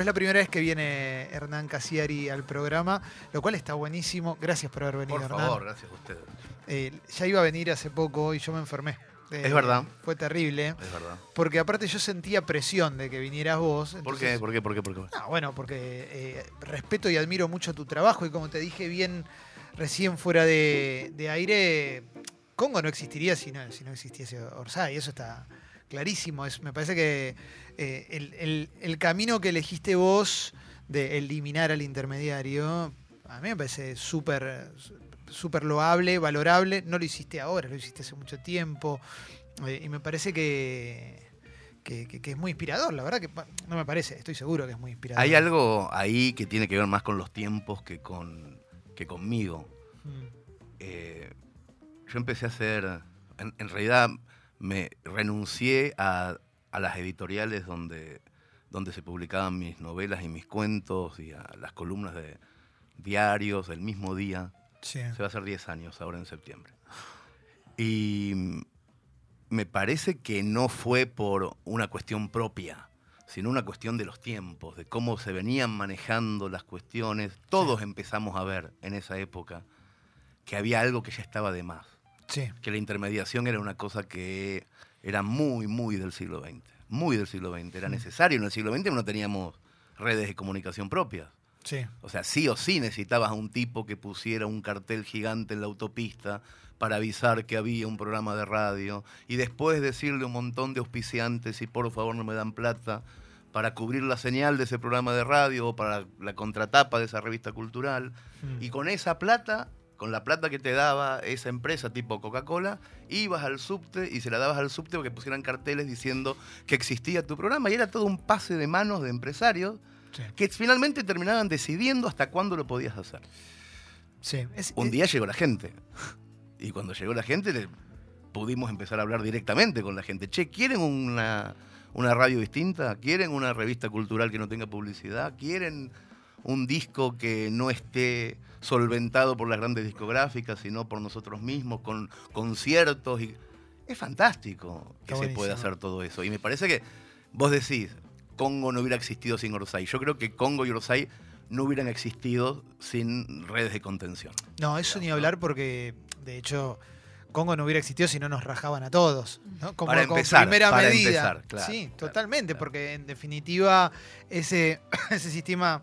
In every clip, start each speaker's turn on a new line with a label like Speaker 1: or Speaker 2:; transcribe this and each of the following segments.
Speaker 1: Es la primera vez que viene Hernán Casiari al programa, lo cual está buenísimo. Gracias por haber venido,
Speaker 2: Por
Speaker 1: Hernán.
Speaker 2: favor, gracias a ustedes.
Speaker 1: Eh, ya iba a venir hace poco y yo me enfermé. Eh,
Speaker 2: Es verdad.
Speaker 1: Fue terrible.
Speaker 2: Es verdad.
Speaker 1: Porque aparte yo sentía presión de que vinieras vos.
Speaker 2: ¿Por
Speaker 1: entonces-
Speaker 2: qué? ¿Por qué? ¿Por qué? ¿Por qué?
Speaker 1: No, bueno, porque eh, respeto y admiro mucho tu trabajo y como te dije bien recién fuera de, de aire, Congo no existiría si no, si no existiese Orsay, eso está clarísimo. Es, me parece que eh, el, el- el camino que elegiste vos de eliminar al intermediario, a mí me parece súper súper loable, valorable. No lo hiciste ahora, lo hiciste hace mucho tiempo. eh, y me parece que, que, que- que es muy inspirador, la verdad que no me parece, estoy seguro que es muy inspirador.
Speaker 2: Hay algo ahí que tiene que ver más con los tiempos que, con, que conmigo.
Speaker 1: Mm,
Speaker 2: Eh, yo empecé a hacer, en, en realidad me renuncié a, a las editoriales donde, donde se publicaban mis novelas y mis cuentos y a las columnas de diarios del mismo día.
Speaker 1: Sí.
Speaker 2: Se va a hacer 10 años ahora en septiembre. Y me parece que no fue por una cuestión propia, sino una cuestión de los tiempos, de cómo se venían manejando las cuestiones. Todos empezamos a ver en esa época que había algo que ya estaba de más,
Speaker 1: Sí.
Speaker 2: que la intermediación era una cosa que era muy, muy del siglo XX, muy del siglo XX. Era necesario en el siglo XX, no teníamos redes de comunicación propias.
Speaker 1: Sí.
Speaker 2: O sea, sí o sí necesitabas a un tipo que pusiera un cartel gigante en la autopista para avisar que había un programa de radio y después decirle a un montón de auspiciantes si por favor no me dan plata para cubrir la señal de ese programa de radio o para la contratapa de esa revista cultural.
Speaker 1: Mm.
Speaker 2: Y con esa plata, con la plata que te daba esa empresa tipo Coca-Cola, ibas al subte y se la dabas al subte para que pusieran carteles diciendo que existía tu programa. Y era todo un pase de manos de empresarios
Speaker 1: Sí.
Speaker 2: que finalmente terminaban decidiendo hasta cuándo lo podías hacer.
Speaker 1: Sí. Es-
Speaker 2: Un
Speaker 1: es-
Speaker 2: día llegó la gente. Y cuando llegó la gente, le- pudimos empezar a hablar directamente con la gente. Che, ¿quieren una, una radio distinta? ¿Quieren una revista cultural que no tenga publicidad? ¿Quieren un disco que no esté solventado por las grandes discográficas, sino por nosotros mismos, con conciertos? Y... Es fantástico que se pueda hacer todo eso. Y me parece que vos decís, Congo no hubiera existido sin Orsay. Yo creo que Congo y Orsay no hubieran existido sin redes de contención.
Speaker 1: No, eso ni hablar porque, de hecho, Congo no hubiera existido si no nos rajaban a todos. ¿no? Como,
Speaker 2: Para
Speaker 1: como
Speaker 2: empezar,
Speaker 1: primera
Speaker 2: para
Speaker 1: medida.
Speaker 2: empezar, claro,
Speaker 1: sí,
Speaker 2: claro,
Speaker 1: totalmente,
Speaker 2: claro.
Speaker 1: porque en definitiva ese, ese sistema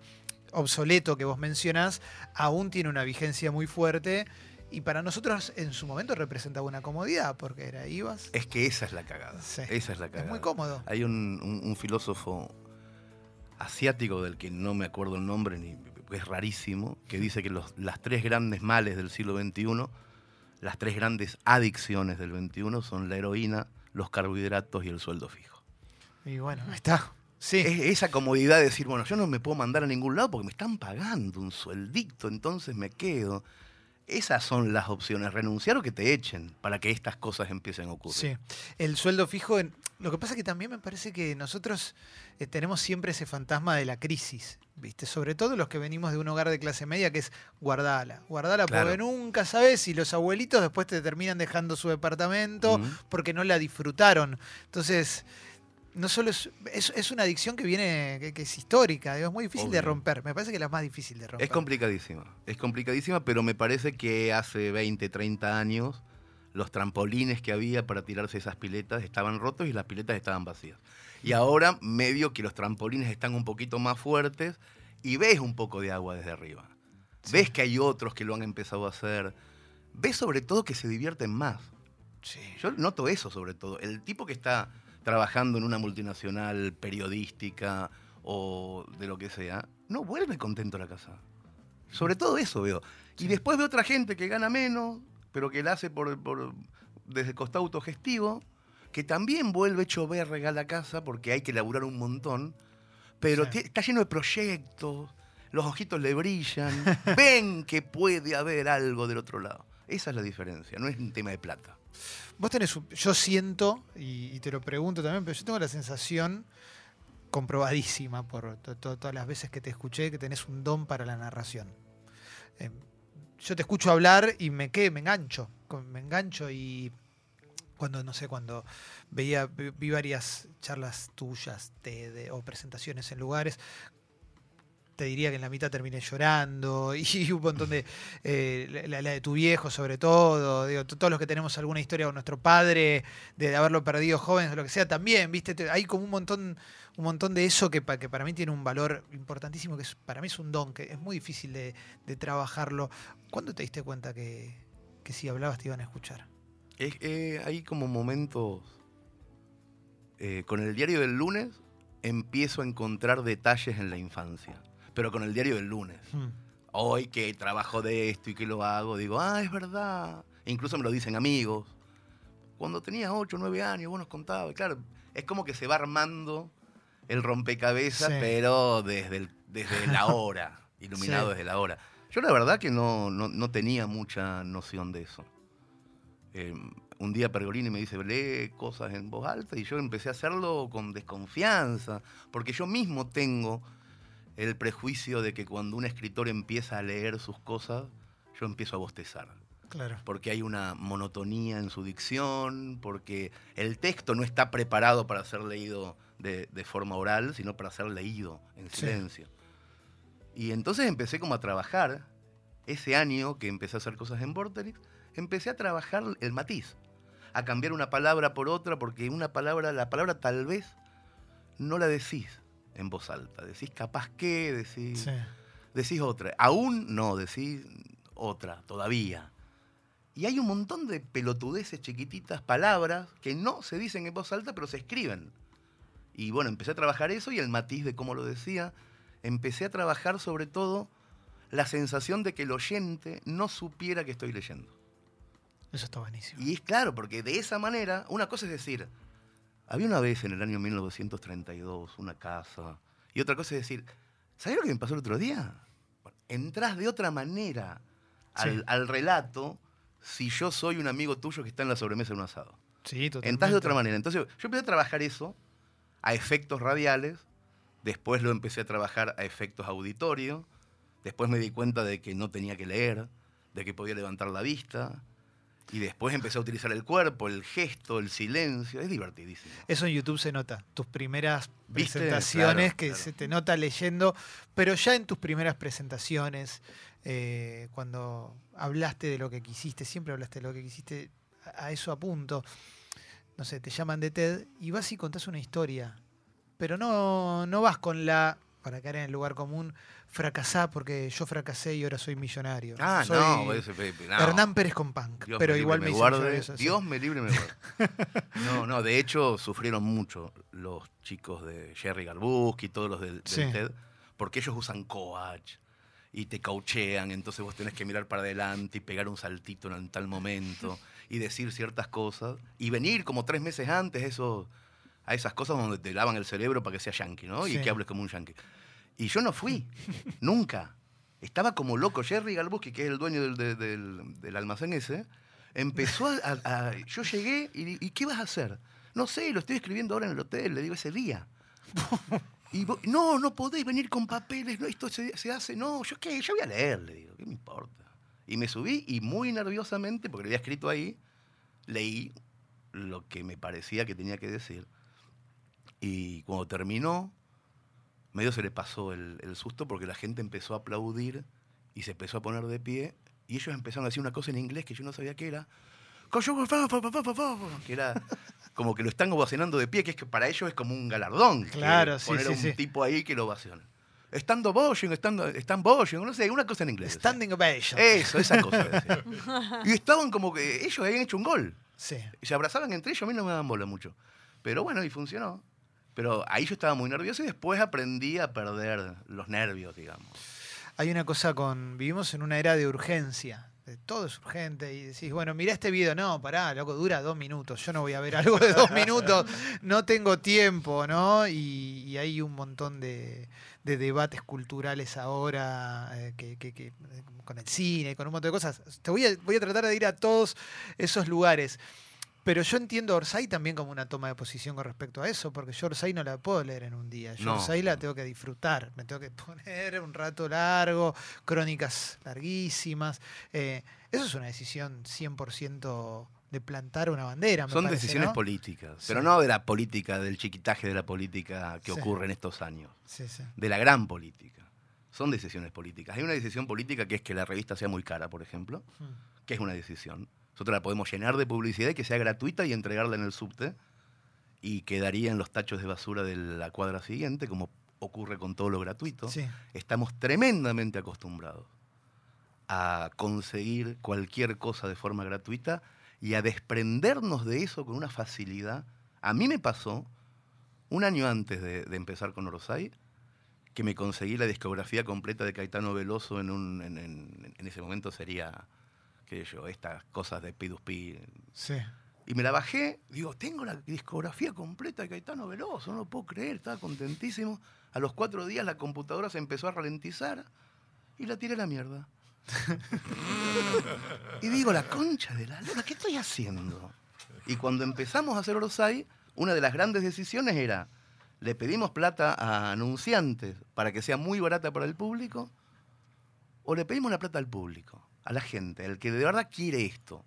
Speaker 1: obsoleto que vos mencionás aún tiene una vigencia muy fuerte y para nosotros en su momento representaba una comodidad porque era ibas.
Speaker 2: Es que esa es la cagada.
Speaker 1: Sí.
Speaker 2: Esa es la
Speaker 1: Es
Speaker 2: cagada.
Speaker 1: muy cómodo.
Speaker 2: Hay un, un- un filósofo asiático del que no me acuerdo el nombre, ni, es rarísimo, que dice que los- las tres grandes males del siglo XXI, las tres grandes adicciones del XXI son la heroína, los carbohidratos y el sueldo fijo.
Speaker 1: Y bueno, ahí está. Sí.
Speaker 2: Es esa comodidad de decir, bueno, yo no me puedo mandar a ningún lado porque me están pagando un sueldito, entonces me quedo. Esas son las opciones, renunciar o que te echen para que estas cosas empiecen a ocurrir.
Speaker 1: Sí, el sueldo fijo. en- Lo que pasa es que también me parece que nosotros eh, tenemos siempre ese fantasma de la crisis, ¿viste? Sobre todo los que venimos de un hogar de clase media que es guardala, guardala
Speaker 2: Claro.
Speaker 1: porque nunca sabes si los abuelitos después te terminan dejando su departamento porque no la disfrutaron. Entonces, no solo es, es, es una adicción que viene, que, que es histórica, digo, es muy difícil de romper. Me parece que es la más difícil de romper.
Speaker 2: Es complicadísima, es complicadísima, pero me parece que hace 20, 30 años los trampolines que había para tirarse esas piletas estaban rotos y las piletas estaban vacías. Y ahora medio que los trampolines están un poquito más fuertes y ves un poco de agua desde arriba. Ves que hay otros que lo han empezado a hacer. Ves sobre todo que se divierten más.
Speaker 1: Sí.
Speaker 2: Yo noto eso sobre todo. El tipo que está trabajando en una multinacional periodística o de lo que sea, no vuelve contento a la casa. Sobre todo eso veo.
Speaker 1: Sí.
Speaker 2: Y después veo otra gente que gana menos, pero que la hace por, por- desde el costado autogestivo, que también vuelve hecho verga a la casa porque hay que laburar un montón, pero
Speaker 1: Sí.
Speaker 2: está lleno de proyectos, los ojitos le brillan, ven que puede haber algo del otro lado. Esa es la diferencia, no es un tema de plata.
Speaker 1: Vos tenés, un- yo siento, y, te lo pregunto también, pero yo tengo la sensación comprobadísima por to- to- todas las veces que te escuché que tenés un don para la narración. Eh, yo te escucho hablar y me quedé, me engancho, me engancho y cuando, no sé, cuando veía, vi varias charlas tuyas de- o presentaciones en lugares, te diría que en la mitad terminé llorando y un montón de eh, la, de tu viejo sobre todo todos los que tenemos alguna historia con nuestro padre de, haberlo perdido jóvenes o lo que sea también viste hay como un montón un montón de eso que, que, para mí tiene un valor importantísimo que para mí es un don que es muy difícil de, trabajarlo ¿cuándo te diste cuenta que, que, si hablabas te iban a escuchar?
Speaker 2: Eh, hay como momentos eh, con el diario del lunes empiezo a encontrar detalles en la infancia pero con el diario del lunes. Hmm. Hoy que trabajo de esto y que lo hago, digo, ah, es verdad. E incluso me lo dicen amigos. Cuando tenía 8 o 9 años, vos nos contabas. Claro, es como que se va armando el rompecabezas, pero desde, desde la hora, iluminado desde la hora. Yo la verdad que no, no, tenía mucha noción de eso. Em, un día Pergolini me dice, lee cosas en voz alta, y yo empecé a hacerlo con desconfianza, porque yo mismo tengo el prejuicio de que cuando un escritor empieza a leer sus cosas, yo empiezo a bostezar.
Speaker 1: Claro.
Speaker 2: Porque hay una monotonía en su dicción, porque el texto no está preparado para ser leído de, forma oral, sino para ser leído en silencio. Y entonces empecé como a trabajar, ese año que empecé a hacer cosas en Vorterix, empecé a trabajar el matiz, a cambiar una palabra por otra, porque una palabra, la palabra tal vez no la decís en voz alta. Decís capaz que, decís, decís otra. Aún no, decís otra, todavía. Y hay un montón de pelotudeces chiquititas, palabras, que no se dicen en voz alta, pero se escriben. Y bueno, empecé a trabajar eso y el matiz de cómo lo decía. Empecé a trabajar sobre todo la sensación de que el oyente no supiera que estoy leyendo.
Speaker 1: Eso está buenísimo.
Speaker 2: Y es claro, porque de esa manera, una cosa es decir, había una vez en el año 1932 una casa. Y otra cosa es decir, ¿sabes lo que me pasó el otro día? entras de otra manera al, relato si yo soy un amigo tuyo que está en la sobremesa de un asado.
Speaker 1: Sí, totalmente.
Speaker 2: Entrás de otra manera. Entonces yo empecé a trabajar eso a efectos radiales, después lo empecé a trabajar a efectos auditorios, después me di cuenta de que no tenía que leer, de que podía levantar la vista, y después empecé a utilizar el cuerpo, el gesto, el silencio. Es divertidísimo.
Speaker 1: Eso en YouTube se nota. Tus primeras presentaciones que se te nota leyendo, pero ya en tus primeras presentaciones, eh, cuando hablaste de lo que quisiste, siempre hablaste de lo que quisiste, a eso apunto. No sé, te llaman de TED y vas y contás una historia. Pero no, no vas con la, para caer en el lugar común, fracasá porque yo fracasé y ahora soy millonario.
Speaker 2: Ah, no,
Speaker 1: Hernán Pérez con punk. pero igual me,
Speaker 2: guarde, Dios me libre me guarde. no, no, de hecho sufrieron mucho los chicos de Jerry Garbuski y todos los del, TED, porque ellos usan coach y te cauchean, entonces vos tenés que mirar para adelante y pegar un saltito en tal momento y decir ciertas cosas y venir como tres meses antes eso, a esas cosas donde te lavan el cerebro para que sea yankee, ¿no? Y que hables como un yankee. Y yo no fui, nunca. Estaba como loco. Jerry Galbuski, que es el dueño del, almacén ese, empezó a, Yo llegué y, ¿qué vas a hacer? No sé, lo estoy escribiendo ahora en el hotel, le digo ese día. Y no, no podéis venir con papeles, no, esto se, hace, no, yo qué, yo voy a leer, le digo, ¿qué me importa? Y me subí y muy nerviosamente, porque lo había escrito ahí, leí lo que me parecía que tenía que decir. Y cuando terminó, medio se le pasó el, susto porque la gente empezó a aplaudir y se empezó a poner de pie y ellos empezaron a decir una cosa en inglés que yo no sabía qué era. Que era como que lo están ovacionando de pie, que es que para ellos es como un galardón.
Speaker 1: Claro, sí,
Speaker 2: poner
Speaker 1: sí,
Speaker 2: un tipo ahí que lo ovaciona. Estando ovación, estando, están no sé, una cosa en inglés.
Speaker 1: Standing ovation.
Speaker 2: Eso, esa cosa. y estaban como que ellos habían hecho un gol.
Speaker 1: Sí.
Speaker 2: Y se abrazaban entre ellos, a mí no me daban bola mucho. Pero bueno, y funcionó. Pero ahí yo estaba muy nervioso y después aprendí a perder los nervios, digamos.
Speaker 1: Hay una cosa con. Vivimos en una era de urgencia. De todo es urgente. Y decís, bueno, mira este video. No, pará, loco, dura dos minutos. Yo no voy a ver algo de dos minutos. No tengo tiempo, ¿no? Y, hay un montón de, debates culturales ahora eh, que, con el cine, con un montón de cosas. Te voy a, voy a tratar de ir a todos esos lugares. Pero yo entiendo a Orsay también como una toma de posición con respecto a eso, porque yo Orsay no la puedo leer en un día. Yo Orsay la tengo que disfrutar, me tengo que poner un rato largo, crónicas larguísimas. Eh, eso es una decisión 100% de plantar una bandera.
Speaker 2: Son decisiones políticas, pero no de la política, del chiquitaje de la política que ocurre en estos años. De la gran política. son decisiones políticas. Hay una decisión política que es que la revista sea muy cara, por ejemplo,
Speaker 1: Mm.
Speaker 2: que es una decisión. Nosotros la podemos llenar de publicidad y que sea gratuita y entregarla en el subte y quedaría en los tachos de basura de la cuadra siguiente, como ocurre con todo lo gratuito.
Speaker 1: Sí.
Speaker 2: Estamos tremendamente acostumbrados a conseguir cualquier cosa de forma gratuita y a desprendernos de eso con una facilidad. A mí me pasó, un año antes de, de empezar con Orosai, que me conseguí la discografía completa de Caetano Veloso en, un, en, en- en ese momento sería, qué sé yo, estas cosas de P2P.
Speaker 1: Sí.
Speaker 2: Y me la bajé, digo, tengo la discografía completa de Caetano Veloso, no lo puedo creer, estaba contentísimo. A los cuatro días la computadora se empezó a ralentizar y la tiré a la mierda. y digo, la concha de la lora, ¿qué estoy haciendo? Y cuando empezamos a hacer Orosai, una de las grandes decisiones era, le pedimos plata a anunciantes para que sea muy barata para el público, o le pedimos la plata al público, a la gente, al que de verdad quiere esto.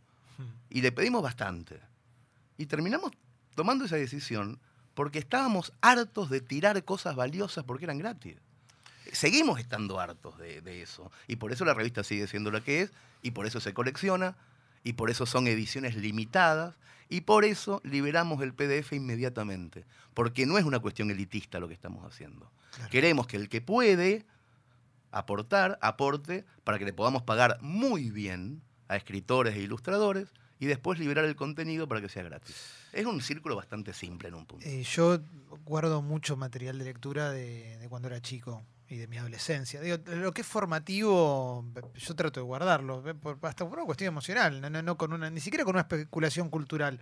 Speaker 2: Y le pedimos bastante. Y terminamos tomando esa decisión porque estábamos hartos de tirar cosas valiosas porque eran gratis. Seguimos estando hartos de, de eso. Y por eso la revista sigue siendo la que es, y por eso se colecciona, y por eso son ediciones limitadas, y por eso liberamos el PDF inmediatamente. Porque no es una cuestión elitista lo que estamos haciendo.
Speaker 1: Claro.
Speaker 2: Queremos que el que puede aportar, aporte, para que le podamos pagar muy bien a escritores e ilustradores y después liberar el contenido para que sea gratis. Es un círculo bastante simple en un punto.
Speaker 1: Eh, yo guardo mucho material de lectura de, de cuando era chico y de mi adolescencia. Digo, lo que es formativo, yo trato de guardarlo, eh, por- hasta por una cuestión emocional, no, no, no con una, ni siquiera con una especulación cultural.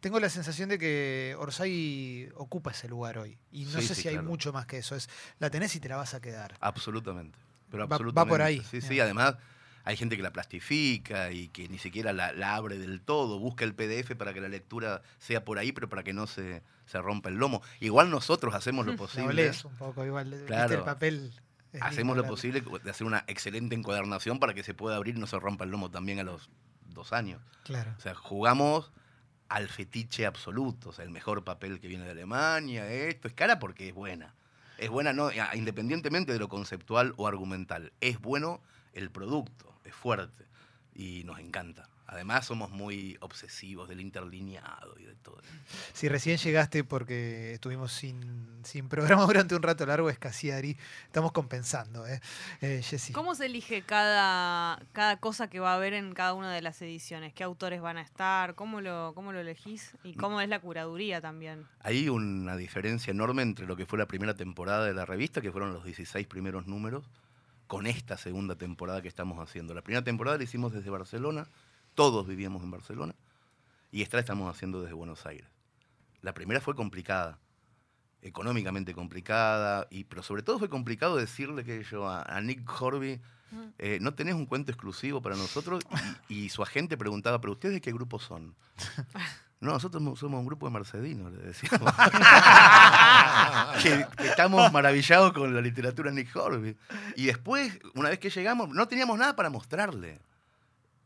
Speaker 1: Tengo la sensación de que Orsay ocupa ese lugar hoy. Y no
Speaker 2: Sí,
Speaker 1: sé
Speaker 2: sí,
Speaker 1: si hay mucho más que eso. Es, la tenés y te la vas a quedar.
Speaker 2: Absolutamente. Pero
Speaker 1: Va- va
Speaker 2: absolutamente.
Speaker 1: por ahí,
Speaker 2: Sí, sí, además hay gente que la plastifica y que ni siquiera la, la abre del todo, busca el PDF para que la lectura sea por ahí, pero para que no se, se rompa el lomo. Igual nosotros hacemos lo posible.
Speaker 1: olés un poco, igual.
Speaker 2: Claro.
Speaker 1: el papel.
Speaker 2: Hacemos lo posible de hacer una excelente encuadernación para que se pueda abrir y no se rompa el lomo también a los dos años.
Speaker 1: Claro.
Speaker 2: O sea, jugamos al fetiche absoluto, o sea, el mejor papel que viene de Alemania, esto es cara porque es buena. Es buena no, independientemente de lo conceptual o argumental. Es bueno el producto, es fuerte y nos encanta. Además somos muy obsesivos del interlineado y de todo.
Speaker 1: Si recién llegaste porque estuvimos sin, sin programa durante un rato largo, es Casiari. Estamos compensando, ¿eh? eh Jessy.
Speaker 3: ¿Cómo se elige cada, cada cosa que va a haber en cada una de las ediciones? ¿Qué autores van a estar? ¿Cómo lo, cómo lo elegís? ¿Y cómo es la curaduría también?
Speaker 2: Hay una diferencia enorme entre lo que fue la primera temporada de la revista, que fueron los 16 primeros números, con esta segunda temporada que estamos haciendo. La primera temporada la hicimos desde Barcelona, todos vivíamos en Barcelona, y esta la estamos haciendo desde Buenos Aires. La primera fue complicada, económicamente complicada, y, pero sobre todo fue complicado decirle que yo a, a Nick Horby,
Speaker 3: Ujú.
Speaker 2: eh, no tenés un cuento exclusivo para nosotros, y, y su agente preguntaba, pero ustedes de qué grupo son? No, nosotros mo- somos un grupo de Mercedinos, le decíamos. que, que estamos maravillados con la literatura de Nick Horby. Y después, una vez que llegamos, no teníamos nada para mostrarle.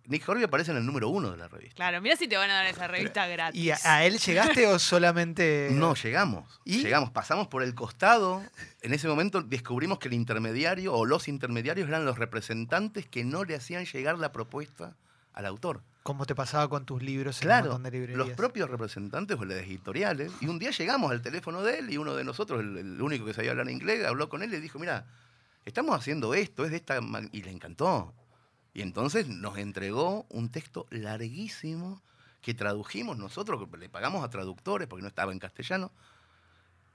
Speaker 2: Nick Horby aparece en el número uno de la revista.
Speaker 3: Claro, mira si te van a dar esa revista gratis.
Speaker 1: ¿Y a, a él llegaste o solamente.?
Speaker 2: No, llegamos.
Speaker 1: ¿Y?
Speaker 2: Llegamos, pasamos por el costado. En ese momento descubrimos que el intermediario o los intermediarios eran los representantes que no le hacían llegar la propuesta al autor.
Speaker 1: Como te pasaba con tus libros en un
Speaker 2: Claro,
Speaker 1: montón de librerías.
Speaker 2: los propios representantes o las editoriales. Y un día llegamos al teléfono de él y uno de nosotros, el, el único que sabía hablar inglés, habló con él y le dijo, mira, estamos haciendo esto, es de esta... ma-". Y le encantó. Y entonces nos entregó un texto larguísimo que tradujimos nosotros, que le pagamos a traductores porque no estaba en castellano.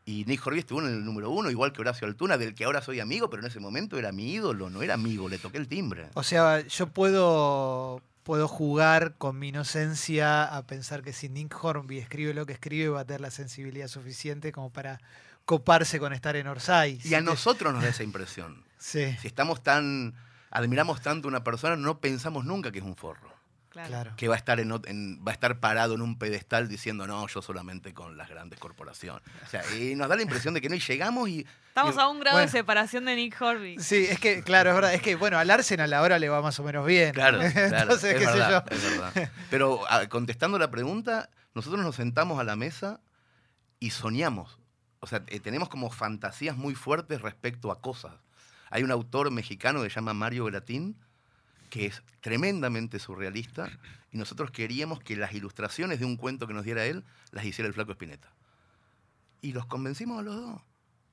Speaker 2: Y Nick Horby estuvo en el número uno, igual que Horacio Altuna, del que ahora soy amigo, pero en ese momento era mi ídolo, no era amigo, le toqué el timbre.
Speaker 1: O sea, yo puedo, puedo jugar con mi inocencia a pensar que si Nick Hornby escribe lo que escribe va a tener la sensibilidad suficiente como para coparse con estar en Orsay.
Speaker 2: Y a nosotros nos da esa impresión.
Speaker 1: Sí,
Speaker 2: Si estamos tan, admiramos tanto a una persona, no pensamos nunca que es un forro.
Speaker 3: Claro.
Speaker 1: claro.
Speaker 2: Que va a estar en, ot- en- va a estar parado en un pedestal diciendo, no, yo solamente con las grandes corporaciones. O sea, y nos da la impresión de que no, y llegamos y.
Speaker 3: Estamos
Speaker 2: y-
Speaker 3: a un grado
Speaker 1: bueno.
Speaker 3: de separación de Nick Horby.
Speaker 1: Sí, es que, claro, es verdad. Es que, bueno, al Arsenal ahora le va más o menos bien.
Speaker 2: Claro, claro,
Speaker 1: Entonces,
Speaker 2: es,
Speaker 1: qué
Speaker 2: verdad,
Speaker 1: sé yo.
Speaker 2: es verdad. Pero ah, contestando la pregunta, nosotros nos sentamos a la mesa y soñamos. O sea, eh, tenemos como fantasías muy fuertes respecto a cosas. Hay un autor mexicano que se llama Mario Gratín, que es tremendamente surrealista, y nosotros queríamos que las ilustraciones de un cuento que nos diera él las hiciera el flaco Espineta. Y los convencimos a los dos.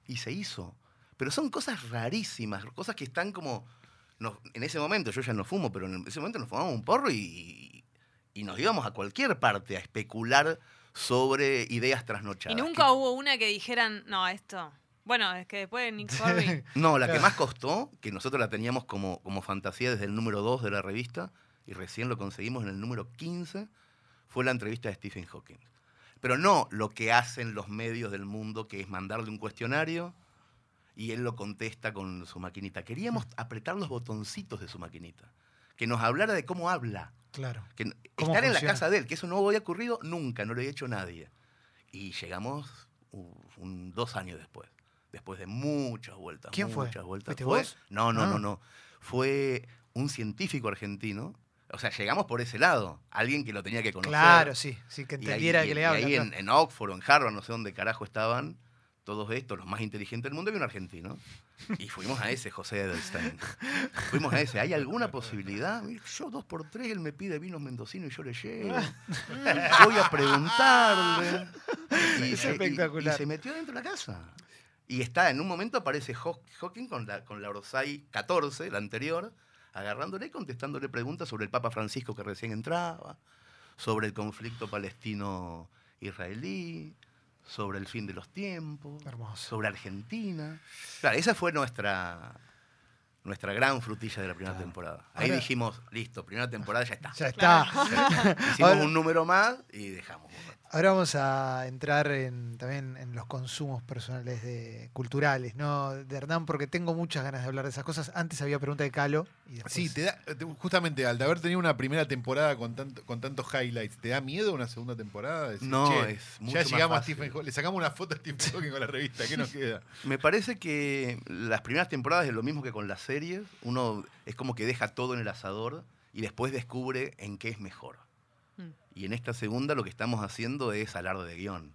Speaker 2: Y se hizo. Pero son cosas rarísimas, cosas que están como... nos- en ese momento, yo ya no fumo, pero en ese momento nos fumamos un porro y, y nos íbamos a cualquier parte a especular sobre ideas
Speaker 3: Y
Speaker 2: trasnochadas.
Speaker 3: nunca hubo una que dijeran, no, esto. Bueno, es que después de Nick Horby.
Speaker 2: No, la que más costó, que nosotros la teníamos como, como fantasía desde el número 2 de la revista, y recién lo conseguimos en el número 15, fue la entrevista de Stephen Hawking. Pero no lo que hacen los medios del mundo, que es mandarle un cuestionario y él lo contesta con su maquinita. Queríamos apretar los botoncitos de su maquinita, que nos hablara de cómo habla.
Speaker 1: Claro.
Speaker 2: Que n-
Speaker 1: ¿Cómo
Speaker 2: estar en la casa de él, que eso no había ocurrido nunca, no lo había hecho nadie. Y llegamos uh, un- dos años después, después de muchas vueltas.
Speaker 1: ¿Quién fue?
Speaker 2: muchas vueltas.
Speaker 1: ¿Fuiste
Speaker 2: Fue-
Speaker 1: vos?
Speaker 2: No, no,
Speaker 1: Ah.
Speaker 2: no, no. Fue un científico argentino. O sea, llegamos por ese lado. Alguien que lo tenía que conocer.
Speaker 1: Claro, sí, sí, que
Speaker 2: ahí-
Speaker 1: entendiera
Speaker 2: y-
Speaker 1: que le
Speaker 2: y
Speaker 1: habla.
Speaker 2: ahí
Speaker 1: claro.
Speaker 2: en, en Oxford o en Harvard, no sé dónde carajo estaban, todos estos, los más inteligentes del mundo, y un argentino. Y fuimos a ese, José Edelstein. Fuimos a ese. ¿Hay alguna posibilidad? Yo dos por tres, él me pide vinos mendocinos y yo le llevo. Voy a preguntarle. Y
Speaker 1: Es
Speaker 2: se, y-
Speaker 1: espectacular.
Speaker 2: y se metió dentro de la casa. Y está, en un momento aparece Haw- Hawking con la, con la Orsay 14, la anterior, agarrándole y contestándole preguntas sobre el Papa Francisco que recién entraba, sobre el conflicto palestino-israelí, sobre el fin de los tiempos,
Speaker 1: Hermoso.
Speaker 2: sobre Argentina. Claro, esa fue nuestra, nuestra gran frutilla de la primera
Speaker 1: Claro.
Speaker 2: temporada. Ahí
Speaker 1: Ahora-
Speaker 2: dijimos, listo, primera temporada ya está.
Speaker 1: Ya está.
Speaker 2: Hicimos
Speaker 1: Ahora-
Speaker 2: un número más y dejamos.
Speaker 1: Ahora vamos a entrar en, también en los consumos personales de, culturales, ¿no? De Hernán, porque tengo muchas ganas de hablar de esas cosas. Antes había pregunta de Calo. Y después-
Speaker 4: Sí, te da, te- justamente al de haber tenido una primera temporada con, tanto, con tantos highlights, ¿te da miedo una segunda temporada? Decir,
Speaker 2: No,
Speaker 4: "Che,
Speaker 2: es mucho
Speaker 4: Ya
Speaker 2: más
Speaker 4: llegamos a
Speaker 2: fácil.
Speaker 4: Stephen Hawking, le sacamos una foto a Stephen Hawking con la revista, ¿qué nos queda?
Speaker 2: Me parece que las primeras temporadas es lo mismo que con las series. Uno es como que deja todo en el asador y después descubre en qué es mejor. Y en esta segunda lo que estamos haciendo es alarde de guion.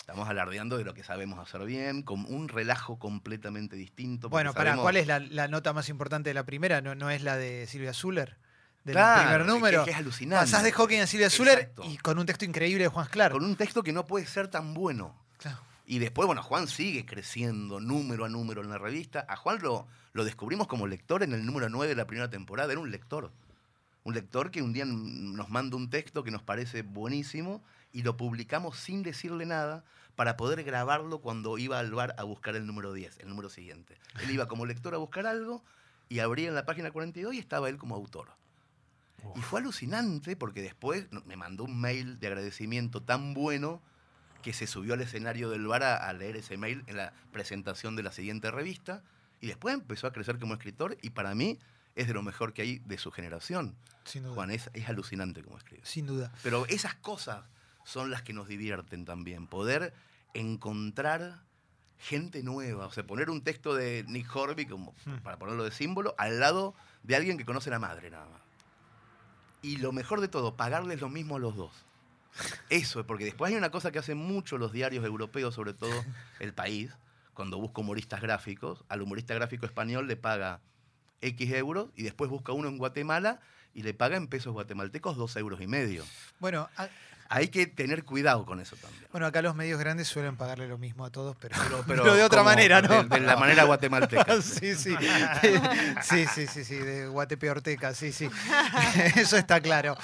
Speaker 2: Estamos alardeando de lo que sabemos hacer bien, con un relajo completamente distinto.
Speaker 1: Bueno, para,
Speaker 2: sabemos-
Speaker 1: ¿cuál es la, la nota más importante de la primera? ¿No, no es la de Silvia Zuller? Del
Speaker 2: Claro,
Speaker 1: primer
Speaker 2: es que-
Speaker 1: número.
Speaker 2: que es alucinante.
Speaker 1: Pasás de Hawking a Silvia Zuller y con un texto increíble de Juan Sclar.
Speaker 2: Con un texto que no puede ser tan bueno.
Speaker 1: Claro.
Speaker 2: Y después, bueno, Juan sigue creciendo número a número en la revista. A Juan lo, lo descubrimos como lector en el número 9 de la primera temporada. Era un lector. Un lector que un día nos manda un texto que nos parece buenísimo y lo publicamos sin decirle nada para poder grabarlo cuando iba al bar a buscar el número 10, el número siguiente. Él iba como lector a buscar algo y abría en la página 42 y estaba él como autor. Y fue alucinante porque después me mandó un mail de agradecimiento tan bueno que se subió al escenario del bar a, a leer ese mail en la presentación de la siguiente revista y después empezó a crecer como escritor y para mí es de lo mejor que hay de su generación.
Speaker 1: Sin duda.
Speaker 2: Juan es, es alucinante como escribe.
Speaker 1: Sin duda.
Speaker 2: Pero esas cosas son las que nos divierten también, poder encontrar gente nueva, o sea, poner un texto de Nick Horby, como,
Speaker 1: Hmm.
Speaker 2: para ponerlo de símbolo, al lado de alguien que conoce la madre nada más. Y lo mejor de todo, pagarles lo mismo a los dos. Eso, porque después hay una cosa que hacen mucho los diarios europeos, sobre todo el país, cuando busca humoristas gráficos, al humorista gráfico español le paga X euros y después busca uno en Guatemala y le paga en pesos guatemaltecos dos euros y medio.
Speaker 1: Bueno, a-
Speaker 2: Hay que tener cuidado con eso también.
Speaker 1: bueno, acá los medios grandes suelen pagarle lo mismo a todos, pero,
Speaker 2: Pero,
Speaker 1: pero de otra manera, ¿no?
Speaker 2: De, de la manera guatemalteca.
Speaker 1: sí, sí. sí, sí, sí, sí, de Guatepe Orteca, sí, sí. Eso está claro.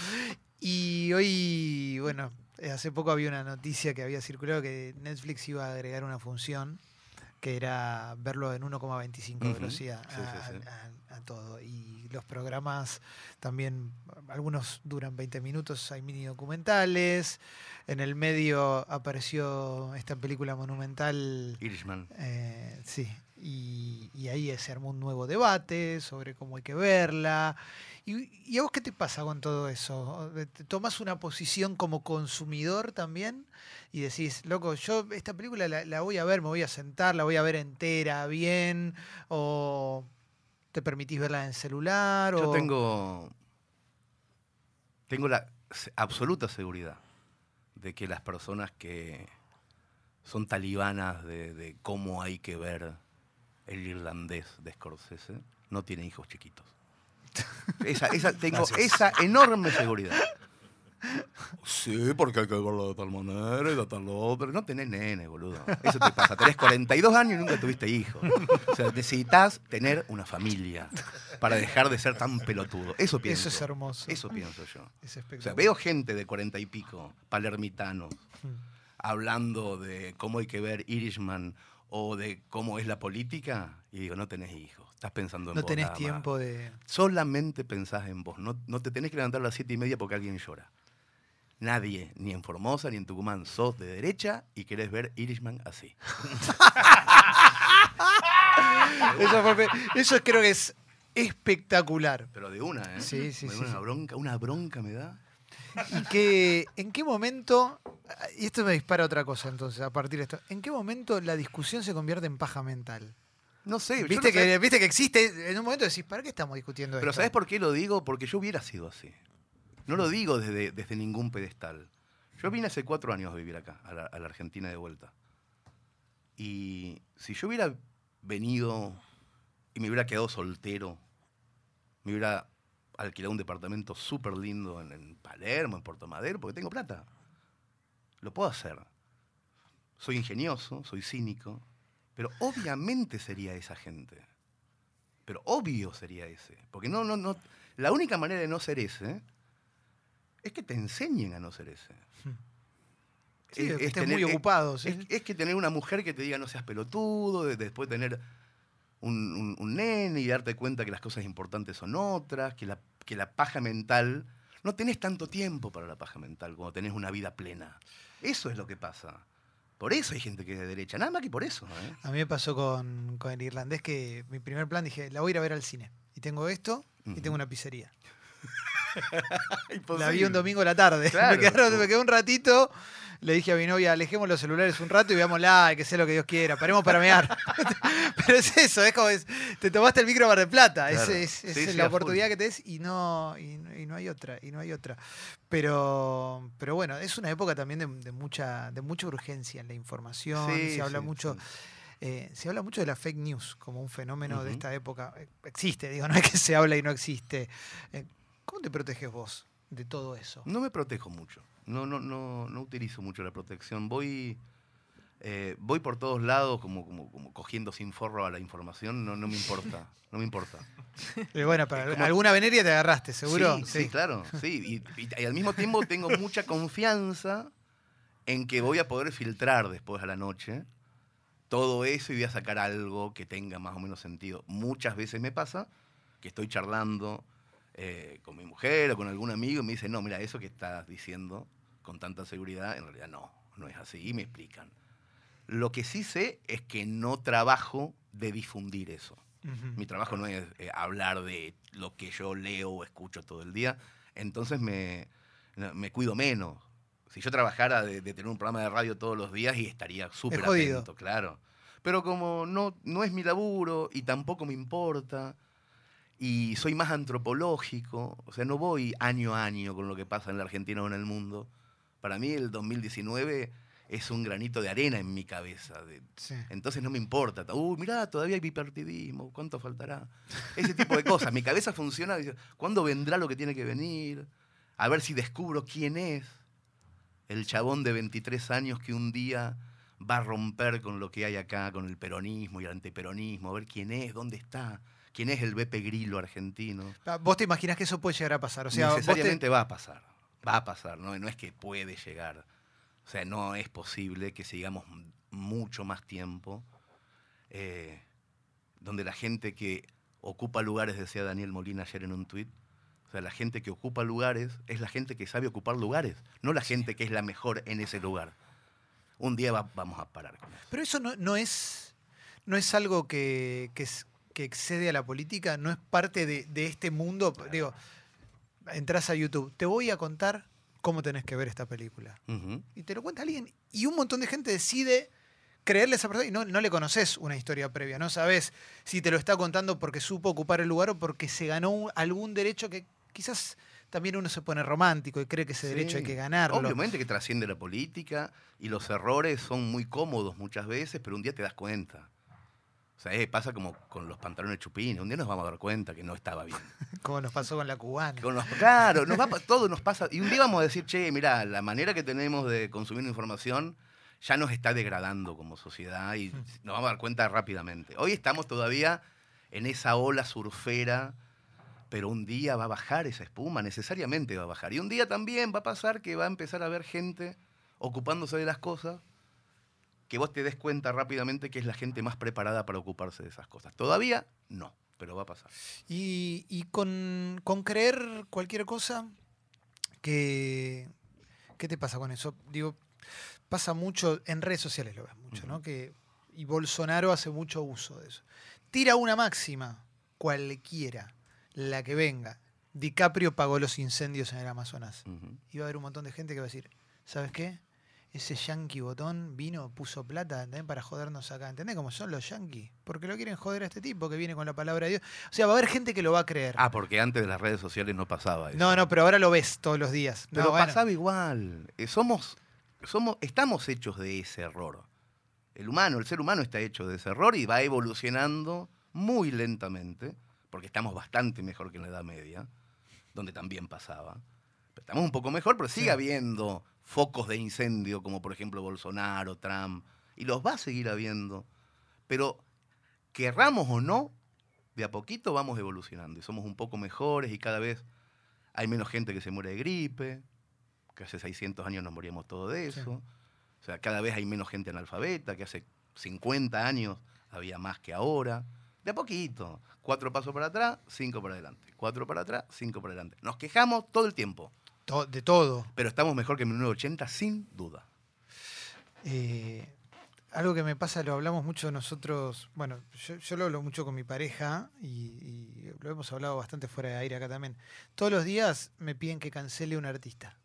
Speaker 1: Y hoy, bueno, hace poco había una noticia que había circulado que Netflix iba a agregar una función que era verlo en 1,25
Speaker 2: Ujú.
Speaker 1: velocidad
Speaker 2: Sí, sí,
Speaker 1: a,
Speaker 2: sí.
Speaker 1: a- a todo. Y los programas también, algunos duran 20 minutos, hay mini documentales. En el medio apareció esta película monumental
Speaker 2: Irishman.
Speaker 1: eh, sí, y, y ahí se armó un nuevo debate sobre cómo hay que verla. ¿Y, y a vos qué te pasa con todo eso? ¿Te ¿Tomas una posición como consumidor también? Y decís, loco, yo esta película la, la voy a ver, me voy a sentar, la voy a ver entera, bien, o te permitís verla en celular,
Speaker 2: Yo
Speaker 1: o...
Speaker 2: tengo, tengo la absoluta seguridad de que las personas que son talibanas de, de cómo hay que ver el irlandés de Scorsese no tiene hijos chiquitos. Esa, esa- tengo
Speaker 1: Gracias.
Speaker 2: esa enorme seguridad. Sí, porque hay que verlo de tal manera y de tal otra. No tenés nene, boludo. Eso te pasa. Tenés 42 años y nunca tuviste hijos. O sea, necesitas tener una familia para dejar de ser tan pelotudo. Eso pienso.
Speaker 1: Eso es hermoso.
Speaker 2: Eso pienso yo.
Speaker 1: Es
Speaker 2: O sea, veo gente de 40 y pico, palermitanos,
Speaker 1: Mm.
Speaker 2: hablando de cómo hay que ver Irishman o de cómo es la política y digo, no tenés hijos. Estás pensando en
Speaker 1: No
Speaker 2: vos
Speaker 1: tenés
Speaker 2: nada más.
Speaker 1: tiempo de.
Speaker 2: Solamente pensás en vos. No, no te tenés que levantar a las siete y media porque alguien llora. Nadie, ni en Formosa ni en Tucumán, sos de derecha y querés ver Irishman así.
Speaker 1: Eso, fue- eso creo que es espectacular.
Speaker 2: Pero de una, ¿eh?
Speaker 1: Sí, sí,
Speaker 2: Me
Speaker 1: sí,
Speaker 2: Una
Speaker 1: sí.
Speaker 2: bronca, una bronca me da.
Speaker 1: ¿Y que, en qué momento, y esto me dispara otra cosa entonces, a partir de esto, ¿en qué momento la discusión se convierte en paja mental?
Speaker 2: No sé.
Speaker 1: ¿Viste,
Speaker 2: no sé-
Speaker 1: que, viste que existe, en un momento decís, ¿para qué estamos discutiendo
Speaker 2: Pero
Speaker 1: esto?
Speaker 2: ¿sabes por qué lo digo? Porque yo hubiera sido así. No lo digo desde, desde ningún pedestal. Yo vine hace cuatro años a vivir acá, a la, Argentina de vuelta. Y si yo hubiera venido y me hubiera quedado soltero, me hubiera alquilado un departamento súper lindo en, en Palermo, en Puerto Madero, porque tengo plata. Lo puedo hacer. Soy ingenioso, soy cínico, pero obviamente sería esa gente. Pero obvio sería ese. Porque no, no, no. La única manera de no ser ese es que te enseñen a no ser ese.
Speaker 1: Sí, que estés
Speaker 2: tener-
Speaker 1: muy ocupado. ¿sí?
Speaker 2: Es, es que tener una mujer que te diga no seas pelotudo, de- después tener un, un- un nene y darte cuenta que las cosas importantes son otras, que la, que la paja mental. No tenés tanto tiempo para la paja mental cuando tenés una vida plena. Eso es lo que pasa. Por eso hay gente que es de derecha, nada más que por eso. ¿eh?
Speaker 1: A mí me pasó con, con el irlandés que mi primer plan dije, la voy a ir a ver al cine. Y tengo esto y tengo una pizzería. La vi un domingo a la tarde.
Speaker 2: Claro.
Speaker 1: Me, quedaron- me quedé un ratito. Le dije a mi novia, alejemos los celulares un rato y veámosla, que sea lo que Dios quiera. Paremos para mear. Pero es eso, es como es, te tomaste el micro Mar del Plata. Es,
Speaker 2: Claro.
Speaker 1: es- es
Speaker 2: Sí, sí,
Speaker 1: la
Speaker 2: a full.
Speaker 1: oportunidad que tenés y no, y, no- y no hay otra, y no hay otra. Pero, pero bueno, es una época también de, de mucha, de mucha urgencia en la información.
Speaker 2: Sí,
Speaker 1: se habla mucho. Eh, se habla mucho de la fake news como un fenómeno de esta época. Existe, digo, no es que se habla y no existe. Eh, ¿Cómo te proteges vos de todo eso?
Speaker 2: No me protejo mucho. No, no, no, no utilizo mucho la protección. Voy, eh, voy por todos lados como, como, como cogiendo sin forro a la información. No, no me importa. No me importa.
Speaker 1: Eh, bueno, para
Speaker 2: como-
Speaker 1: alguna veneria te agarraste, ¿seguro?
Speaker 2: Sí, sí, claro. Sí. Y, y- y al mismo tiempo tengo mucha confianza en que voy a poder filtrar después a la noche todo eso y voy a sacar algo que tenga más o menos sentido. Muchas veces me pasa que estoy charlando eh, con mi mujer o con algún amigo y me dice, no, mira, eso que estás diciendo con tanta seguridad, en realidad no, no es así. Y me explican. Lo que sí sé es que no trabajo de difundir eso.
Speaker 1: Ujú.
Speaker 2: Mi trabajo no es eh, hablar de lo que yo leo o escucho todo el día. Entonces me, me cuido menos. Si yo trabajara de, de tener un programa de radio todos los días y estaría súper atento, claro. Pero como no, no es mi laburo y tampoco me importa, y soy más antropológico, o sea, no voy año a año con lo que pasa en la Argentina o en el mundo. Para mí el 2019 es un granito de arena en mi cabeza. de-
Speaker 1: Sí.
Speaker 2: entonces no me importa. Uy, mirá, todavía hay bipartidismo, ¿cuánto faltará? Ese tipo de cosas. Mi cabeza funciona. dice, ¿Cuándo vendrá lo que tiene que venir? A ver si descubro quién es el chabón de 23 años que un día va a romper con lo que hay acá, con el peronismo y el antiperonismo. A ver quién es, dónde está, quién es el Bepe Grillo argentino.
Speaker 1: Ah, ¿Vos te imaginás que eso puede llegar a pasar? O sea, te-
Speaker 2: Necesariamente va a pasar. Va a pasar, ¿no? no es que puede llegar. O sea, no es posible que sigamos mucho más tiempo eh, donde la gente que ocupa lugares, decía Daniel Molina ayer en un tuit, o sea, la gente que ocupa lugares es la gente que sabe ocupar lugares, no la gente que es la mejor en ese lugar. Un día va- vamos a parar con eso.
Speaker 1: Pero eso no, no es, no es algo que, que, es- que excede a la política, no es parte de, de este mundo. Digo, entras a YouTube, te voy a contar cómo tenés que ver esta película. Y te lo cuenta alguien y un montón de gente decide creerle a esa persona y no, no le conoces una historia previa, no sabes si te lo está contando porque supo ocupar el lugar o porque se ganó algún derecho que quizás también uno se pone romántico y cree que ese derecho hay que ganarlo.
Speaker 2: Obviamente que trasciende la política y los errores son muy cómodos muchas veces, pero un día te das cuenta. O sea, pasa como con los pantalones chupines. Un día nos vamos a dar cuenta que no estaba bien.
Speaker 1: Como nos pasó con la cubana.
Speaker 2: Con los- claro, nos va, pa- todo nos pasa. Y un día vamos a decir, che, mira, la manera que tenemos de consumir información ya nos está degradando como sociedad y nos vamos a dar cuenta rápidamente. Hoy estamos todavía en esa ola surfera, pero un día va a bajar esa espuma, necesariamente va a bajar. Y un día también va a pasar que va a empezar a haber gente ocupándose de las cosas que vos te des cuenta rápidamente que es la gente más preparada para ocuparse de esas cosas. Todavía no, pero va a pasar.
Speaker 1: Y, y con, con creer cualquier cosa, que, ¿qué te pasa con eso? Digo, pasa mucho, en redes sociales lo ves mucho, ¿no? Que, y Bolsonaro hace mucho uso de eso. Tira una máxima, cualquiera, la que venga. DiCaprio pagó los incendios en el Amazonas.
Speaker 2: Ujú.
Speaker 1: Y va a haber un montón de gente que va a decir, ¿sabes qué? Ese yankee botón vino, puso plata ¿entendés? para jodernos acá. ¿Entendés cómo son los yankees? Porque lo quieren joder a este tipo que viene con la palabra de Dios. O sea, va a haber gente que lo va a creer.
Speaker 2: Ah, porque antes de las redes sociales no pasaba eso.
Speaker 1: no, no, pero ahora lo ves todos los días. No,
Speaker 2: Pero
Speaker 1: bueno.
Speaker 2: pasaba igual. Eh, Somos, somos, estamos hechos de ese error. El humano, el ser humano está hecho de ese error y va evolucionando muy lentamente, porque estamos bastante mejor que en la Edad Media, donde también pasaba. Pero estamos un poco mejor, pero sigue
Speaker 1: Sí.
Speaker 2: habiendo focos de incendio, como por ejemplo Bolsonaro, Trump, y los va a seguir habiendo. Pero querramos o no, de a poquito vamos evolucionando y somos un poco mejores y cada vez hay menos gente que se muere de gripe, que hace 600 años nos moríamos todos de
Speaker 1: Sí.
Speaker 2: eso. O sea, cada vez hay menos gente analfabeta, que hace 50 años había más que ahora. De a poquito. Cuatro pasos para atrás, cinco para adelante. Cuatro para atrás, cinco para adelante. Nos quejamos todo el tiempo,
Speaker 1: To- de todo.
Speaker 2: pero estamos mejor que en 1980 sin duda.
Speaker 1: Eh, algo que me pasa, lo hablamos mucho nosotros, bueno, yo, yo lo hablo mucho con mi pareja y, y lo hemos hablado bastante fuera de aire acá también. Todos los días me piden que cancele un artista.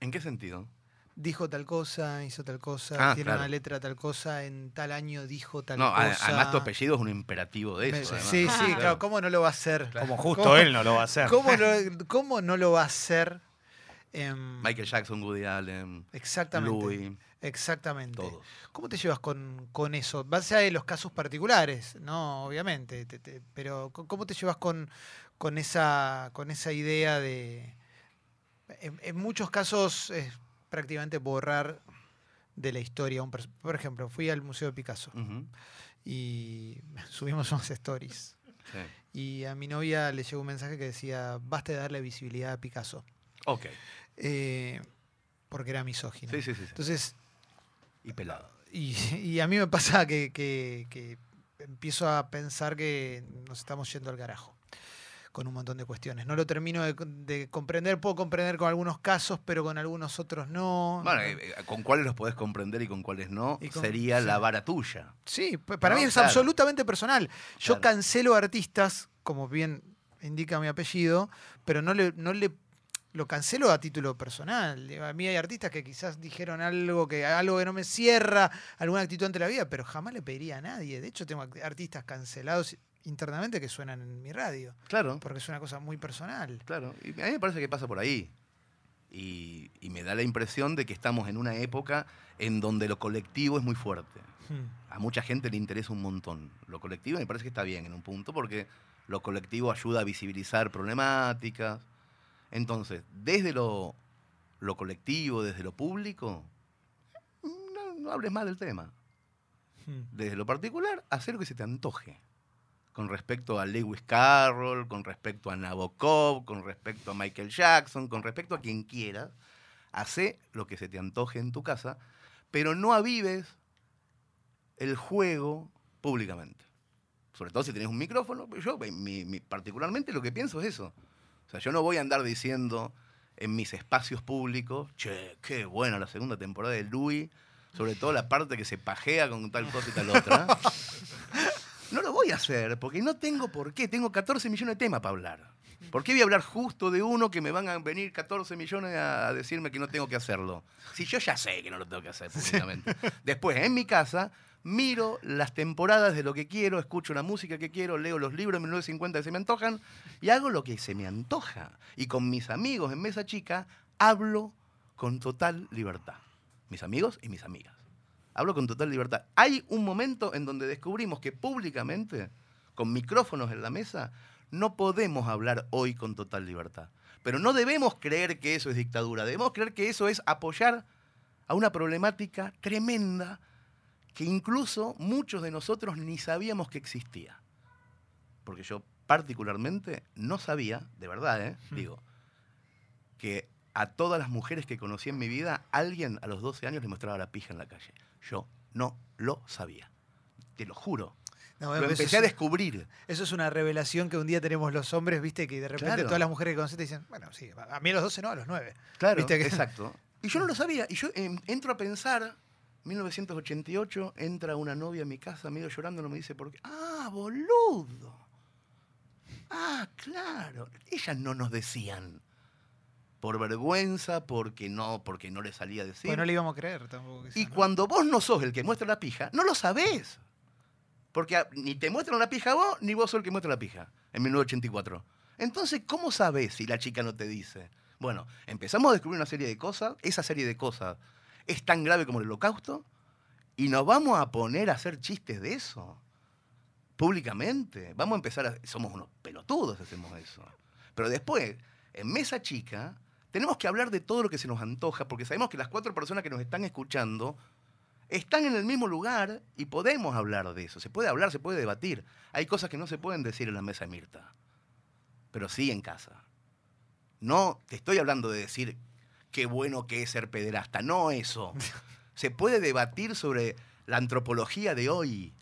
Speaker 2: ¿En qué sentido?
Speaker 1: Dijo tal cosa, hizo tal cosa,
Speaker 2: Ah,
Speaker 1: tiene
Speaker 2: claro.
Speaker 1: una letra tal cosa, en tal año dijo tal
Speaker 2: No,
Speaker 1: cosa.
Speaker 2: además tu apellido es un imperativo de
Speaker 1: Me-
Speaker 2: eso. además.
Speaker 1: sí, sí, claro, ¿cómo no lo va a hacer?
Speaker 5: Como justo
Speaker 1: ¿Cómo-
Speaker 5: él no lo va a hacer.
Speaker 1: ¿Cómo no, cómo no lo va a hacer? Em,
Speaker 2: Michael Jackson, Woody Allen,
Speaker 1: Exactamente.
Speaker 2: Louis,
Speaker 1: Exactamente.
Speaker 2: todos.
Speaker 1: ¿Cómo te llevas con, con eso? Más allá de los casos particulares, ¿no? Obviamente. te- te- pero ¿cómo te llevas con, con, esa, con esa idea de. En, en muchos casos prácticamente borrar de la historia. un por ejemplo, fui al Museo de Picasso y subimos unas stories.
Speaker 2: sí.
Speaker 1: Y a mi novia le llegó un mensaje que decía: basta de darle visibilidad a Picasso.
Speaker 2: Ok.
Speaker 1: Eh, porque era misógino.
Speaker 2: Sí, sí, sí. sí.
Speaker 1: Entonces,
Speaker 2: Y pelado.
Speaker 1: Y, y a mí me pasa que, que- que empiezo a pensar que nos estamos yendo al carajo con un montón de cuestiones. No lo termino de, de comprender, puedo comprender con algunos casos, pero con algunos otros no.
Speaker 2: Bueno, eh, eh, con cuáles los podés comprender y con cuáles no,
Speaker 1: con-
Speaker 2: sería
Speaker 1: sí.
Speaker 2: la vara tuya.
Speaker 1: Sí, para
Speaker 2: No,
Speaker 1: mí es
Speaker 2: claro.
Speaker 1: absolutamente personal. Yo
Speaker 2: Claro.
Speaker 1: cancelo artistas, como bien indica mi apellido, pero no le, no le lo cancelo a título personal. A mí hay artistas que quizás dijeron algo que algo que no me cierra, alguna actitud ante la vida, pero jamás le pediría a nadie. De hecho, tengo artistas cancelados internamente que suenan en mi radio,
Speaker 2: Claro,
Speaker 1: porque es una cosa muy personal.
Speaker 2: claro. Y a mí me parece que pasa por ahí. Y, y me da la impresión de que estamos en una época en donde lo colectivo es muy fuerte.
Speaker 1: Hmm.
Speaker 2: A mucha gente le interesa un montón. Lo colectivo me parece que está bien en un punto porque lo colectivo ayuda a visibilizar problemáticas. Entonces, desde lo, lo colectivo, desde lo público, no, no hables más del tema.
Speaker 1: Hmm.
Speaker 2: desde lo particular, hacer lo que se te antoje. Con respecto a Lewis Carroll, con respecto a Nabokov, con respecto a Michael Jackson, con respecto a quien quieras, hace lo que se te antoje en tu casa, pero no avives el juego públicamente. Sobre todo si tenés un micrófono, pues yo mi- particularmente lo que pienso es eso. O sea, yo no voy a andar diciendo en mis espacios públicos, che, qué buena la segunda temporada de Louis, sobre todo la parte que se pajea con tal cosa y tal otra. No lo voy a hacer, porque no tengo por qué. Tengo 14 millones de temas para hablar. ¿Por qué voy a hablar justo de uno que me van a venir 14 millones a decirme que no tengo que hacerlo? Si yo ya sé que no lo tengo que hacer públicamente. Después, en mi casa, miro las temporadas de lo que quiero, escucho la música que quiero, leo los libros de 1950 que se me antojan y hago lo que se me antoja. Y con mis amigos en mesa chica hablo con total libertad. Mis amigos y mis amigas. Hablo con total libertad. Hay un momento en donde descubrimos que públicamente, con micrófonos en la mesa, no podemos hablar hoy con total libertad. Pero no debemos creer que eso es dictadura, debemos creer que eso es apoyar a una problemática tremenda que incluso muchos de nosotros ni sabíamos que existía. Porque yo particularmente no sabía, de verdad, ¿eh?
Speaker 1: Hmm.
Speaker 2: digo, que a todas las mujeres que conocí en mi vida, alguien a los 12 años le mostraba la pija en la calle. Yo no lo sabía. Te lo juro.
Speaker 1: No,
Speaker 2: Lo
Speaker 1: eso,
Speaker 2: empecé a
Speaker 1: es,
Speaker 2: descubrir.
Speaker 1: eso es una revelación que un día tenemos los hombres, viste, que de repente
Speaker 2: Claro.
Speaker 1: todas las mujeres que conoces te dicen, bueno, sí, a mí a los 12 no, a los 9.
Speaker 2: Claro,
Speaker 1: Viste que-
Speaker 2: exacto. Y yo no lo sabía. Y yo em, entro a pensar, 1988, entra una novia a mi casa medio llorando, no me dice por qué. Ah, boludo. Ah, claro. Ellas no nos decían. Por vergüenza, porque no, porque no le salía a decir.
Speaker 1: Pues no le íbamos a creer tampoco.
Speaker 2: Y
Speaker 1: ¿no?
Speaker 2: cuando vos no sos el que muestra la pija, no lo sabés. Porque ni te muestran la pija vos, ni vos sos el que muestra la pija en 1984. Entonces, ¿cómo sabés si la chica no te dice? Bueno, empezamos a descubrir una serie de cosas. Esa serie de cosas es tan grave como el holocausto. Y nos vamos a poner a hacer chistes de eso. Públicamente. Vamos a empezar a... Somos unos pelotudos hacemos eso. Pero después, en mesa chica, tenemos que hablar de todo lo que se nos antoja, porque sabemos que las cuatro personas que nos están escuchando están en el mismo lugar y podemos hablar de eso. Se puede hablar, se puede debatir. Hay cosas que no se pueden decir en la mesa de Mirta, pero sí en casa. No te estoy hablando de decir qué bueno que es ser pederasta, no eso. Se puede debatir sobre la antropología de hoy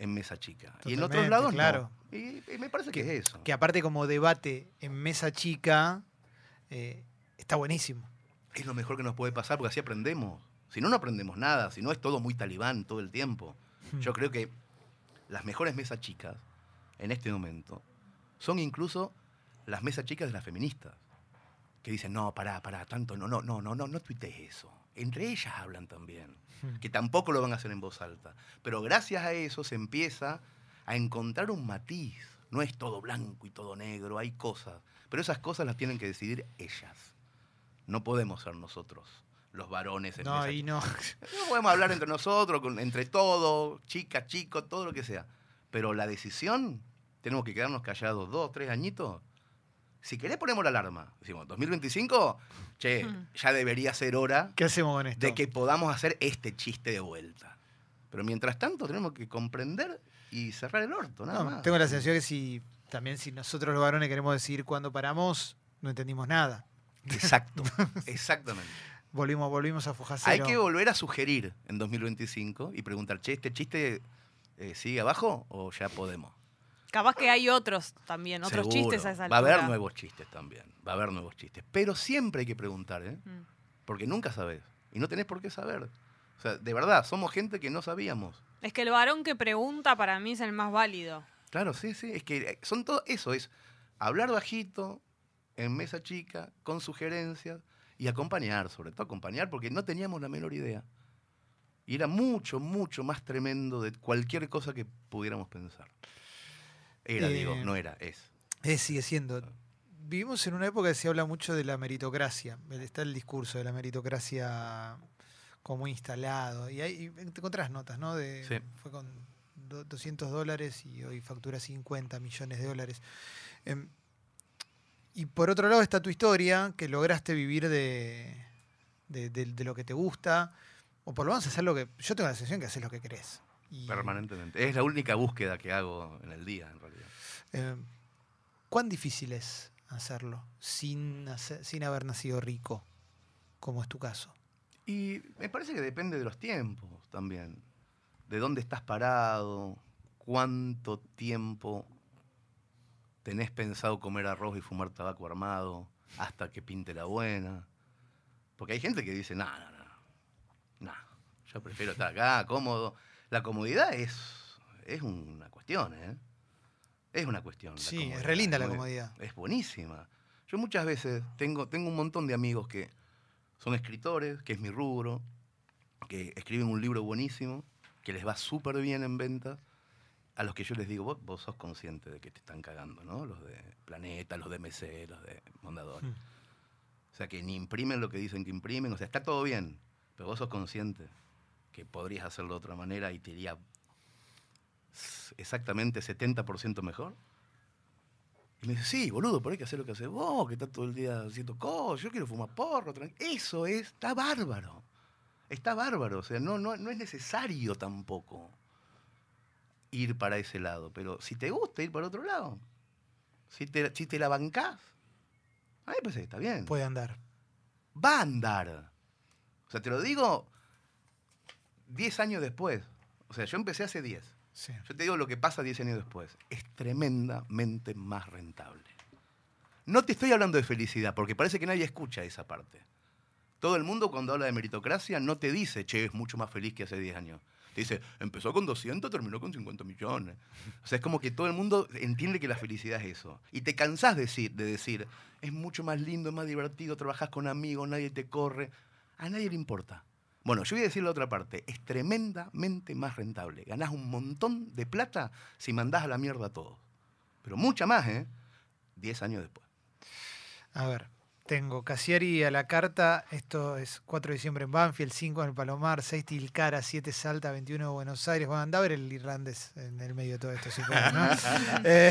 Speaker 2: en mesa chica. y en otros lados
Speaker 1: claro.
Speaker 2: no. Y, y me parece que, es eso.
Speaker 1: Que aparte como debate en mesa chica, eh, está buenísimo.
Speaker 2: es lo mejor que nos puede pasar porque así aprendemos. Si no, no aprendemos nada. Si no, es todo muy talibán todo el tiempo.
Speaker 1: Hmm.
Speaker 2: Yo creo que las mejores mesas chicas en este momento son incluso las mesas chicas de las feministas. Que dicen, no, pará, pará, tanto, no, no, no, no, no, no tuitees eso. Entre ellas hablan también.
Speaker 1: Hmm.
Speaker 2: Que tampoco lo van a hacer en voz alta. Pero gracias a eso se empieza a encontrar un matiz. No es todo blanco y todo negro, hay cosas. Pero esas cosas las tienen que decidir ellas. No podemos ser nosotros, los varones. En
Speaker 1: No,
Speaker 2: mesa
Speaker 1: ahí no.
Speaker 2: no podemos hablar entre nosotros, con- entre todos, chica, chico, todo lo que sea. Pero la decisión, tenemos que quedarnos callados dos, tres añitos. Si querés ponemos la alarma. Decimos, 2025, che,
Speaker 3: Hmm.
Speaker 2: ya debería ser hora
Speaker 1: ¿Qué hacemos con esto?
Speaker 2: de que podamos hacer este chiste de vuelta. Pero mientras tanto tenemos que comprender y cerrar el orto, nada
Speaker 1: No,
Speaker 2: más.
Speaker 1: tengo la sensación que si también si nosotros los varones queremos decidir cuándo paramos, no entendimos nada.
Speaker 2: Exacto, exactamente.
Speaker 1: Volvimos, volvimos a
Speaker 2: Hay
Speaker 1: Fujacero.
Speaker 2: que volver a sugerir en 2025 y preguntar, che, ¿este chiste eh, sigue abajo o ya podemos?
Speaker 3: Capaz que hay otros también, otros
Speaker 2: Seguro.
Speaker 3: chistes a esa
Speaker 2: Va a
Speaker 3: altura.
Speaker 2: haber nuevos chistes también. Va a haber nuevos chistes. Pero siempre hay que preguntar, ¿eh?
Speaker 3: Mm.
Speaker 2: Porque nunca sabes. Y no tenés por qué saber. O sea, de verdad, somos gente que no sabíamos.
Speaker 3: Es que el varón que pregunta para mí es el más válido.
Speaker 2: Claro, sí, sí. Es que eh, son todo eso. Es hablar bajito, en mesa chica, con sugerencias y acompañar, sobre todo acompañar, porque no teníamos la menor idea. Y era mucho, mucho más tremendo de cualquier cosa que pudiéramos pensar. Era,
Speaker 1: Eh,
Speaker 2: digo, no era, es.
Speaker 1: Sigue siendo. Vivimos en una época que se habla mucho de la meritocracia. Está el discurso de la meritocracia como instalado. Y ahí te encontrás notas, ¿no? De,
Speaker 2: Sí.
Speaker 1: Fue con 200 dólares y hoy factura 50 millones de dólares. Em, y por otro lado está tu historia, que lograste vivir de, de, de- de lo que te gusta, o por lo menos hacer lo que... Yo tengo la sensación que haces lo que querés. Y,
Speaker 2: Permanentemente. Es la única búsqueda que hago en el día, en realidad.
Speaker 1: eh, ¿Cuán difícil es hacerlo sin, hacer- sin haber nacido rico, como es tu caso?
Speaker 2: Y me parece que depende de los tiempos también. De dónde estás parado, cuánto tiempo tenés pensado comer arroz y fumar tabaco armado hasta que pinte la buena. Porque hay gente que dice, no, no, no, no, yo prefiero estar acá, cómodo. La comodidad es, es una cuestión, ¿eh? Es una cuestión.
Speaker 1: Sí, es re linda la comodidad.
Speaker 2: Es buenísima. Yo muchas veces tengo, tengo un montón de amigos que son escritores, que es mi rubro, que escriben un libro buenísimo, que les va súper bien en ventas, a los que yo les digo, vos, vos sos consciente de que te están cagando, ¿no? Los de Planeta, los de MC, los de Mondador.
Speaker 1: Mm.
Speaker 2: O sea, que ni imprimen lo que dicen que imprimen, o sea, está todo bien, pero vos sos consciente que podrías hacerlo de otra manera y te iría exactamente 70% mejor? Y me dice, sí, boludo, pero hay que hacer lo que haces vos, que estás todo el día haciendo cosas, yo quiero fumar porro. tranqui-". Eso es, está bárbaro. Está bárbaro, o sea, no, no, no es necesario tampoco ir para ese lado, pero si te gusta ir para otro lado, si te, si te la bancás, a mí me parece que está bien.
Speaker 1: Puede andar.
Speaker 2: Va a andar. O sea, te lo digo 10 años después. O sea, yo empecé hace 10.
Speaker 1: Sí.
Speaker 2: Yo te digo lo que pasa 10 años después. Es tremendamente más rentable. No te estoy hablando de felicidad, porque parece que nadie escucha esa parte. Todo el mundo cuando habla de meritocracia no te dice, che, es mucho más feliz que hace 10 años. Te dice, empezó con 200, terminó con 50 millones. O sea, es como que todo el mundo entiende que la felicidad es eso. Y te cansás de decir, de decir, es mucho más lindo, es más divertido, trabajás con amigos, nadie te corre. A nadie le importa. Bueno, yo voy a decir la otra parte. Es tremendamente más rentable. Ganás un montón de plata si mandás a la mierda a todos. Pero mucha más, ¿eh? 10 años después.
Speaker 1: A ver, tengo Casiari a la carta. Esto es 4 de diciembre en Banfield, 5 en el Palomar, 6 Tilcara, 7 Salta, 21 Buenos Aires. Anda a ver el irlandés en el medio de todo esto, supongo, ¿no? Eh,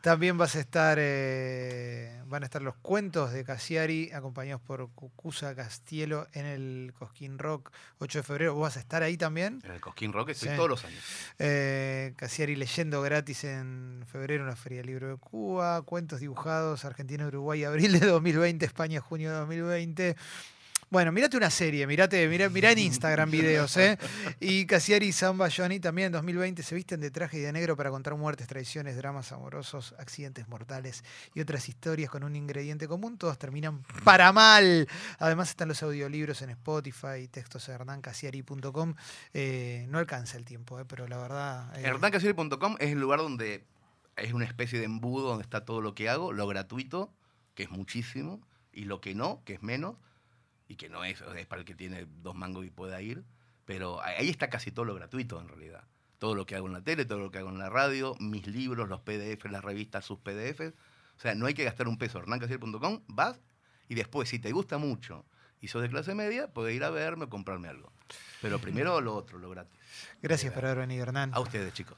Speaker 1: también vas a estar, eh, van a estar los cuentos de Casiari, acompañados por Cucusa Castielo en el Cosquín Rock, 8 de febrero. ¿Vos vas a estar ahí también?
Speaker 2: En el Cosquín Rock estoy
Speaker 1: Sí.
Speaker 2: todos los años.
Speaker 1: Eh, Casiari leyendo gratis en febrero en la Feria del Libro de Cuba, cuentos dibujados Argentina, Uruguay, abril de 2020, España, junio de 2020. Bueno, mirate una serie, mirate, mirá, mirá en Instagram videos, ¿eh? Y Casiari y Samba Johnny también en 2020 se visten de traje y de negro para contar muertes, traiciones, dramas amorosos, accidentes mortales y otras historias con un ingrediente común. Todos terminan para mal. Además están los audiolibros en Spotify, textos de hernancasiari.com. Eh, no alcanza el tiempo, ¿eh? pero la verdad... eh,
Speaker 2: Hernancasieri.com es el lugar donde es una especie de embudo donde está todo lo que hago, lo gratuito, que es muchísimo, y lo que no, que es menos, y que no es, es para el que tiene dos mangos y pueda ir, pero ahí está casi todo lo gratuito en realidad. Todo lo que hago en la tele, todo lo que hago en la radio, mis libros, los PDF, las revistas, sus PDFs. O sea, no hay que gastar un peso. Hernancasieri.com, vas y después, si te gusta mucho y sos de clase media, puedes ir a verme o comprarme algo. Pero primero lo otro, lo gratis.
Speaker 1: Gracias por haber venido, Hernán.
Speaker 2: A ustedes, chicos.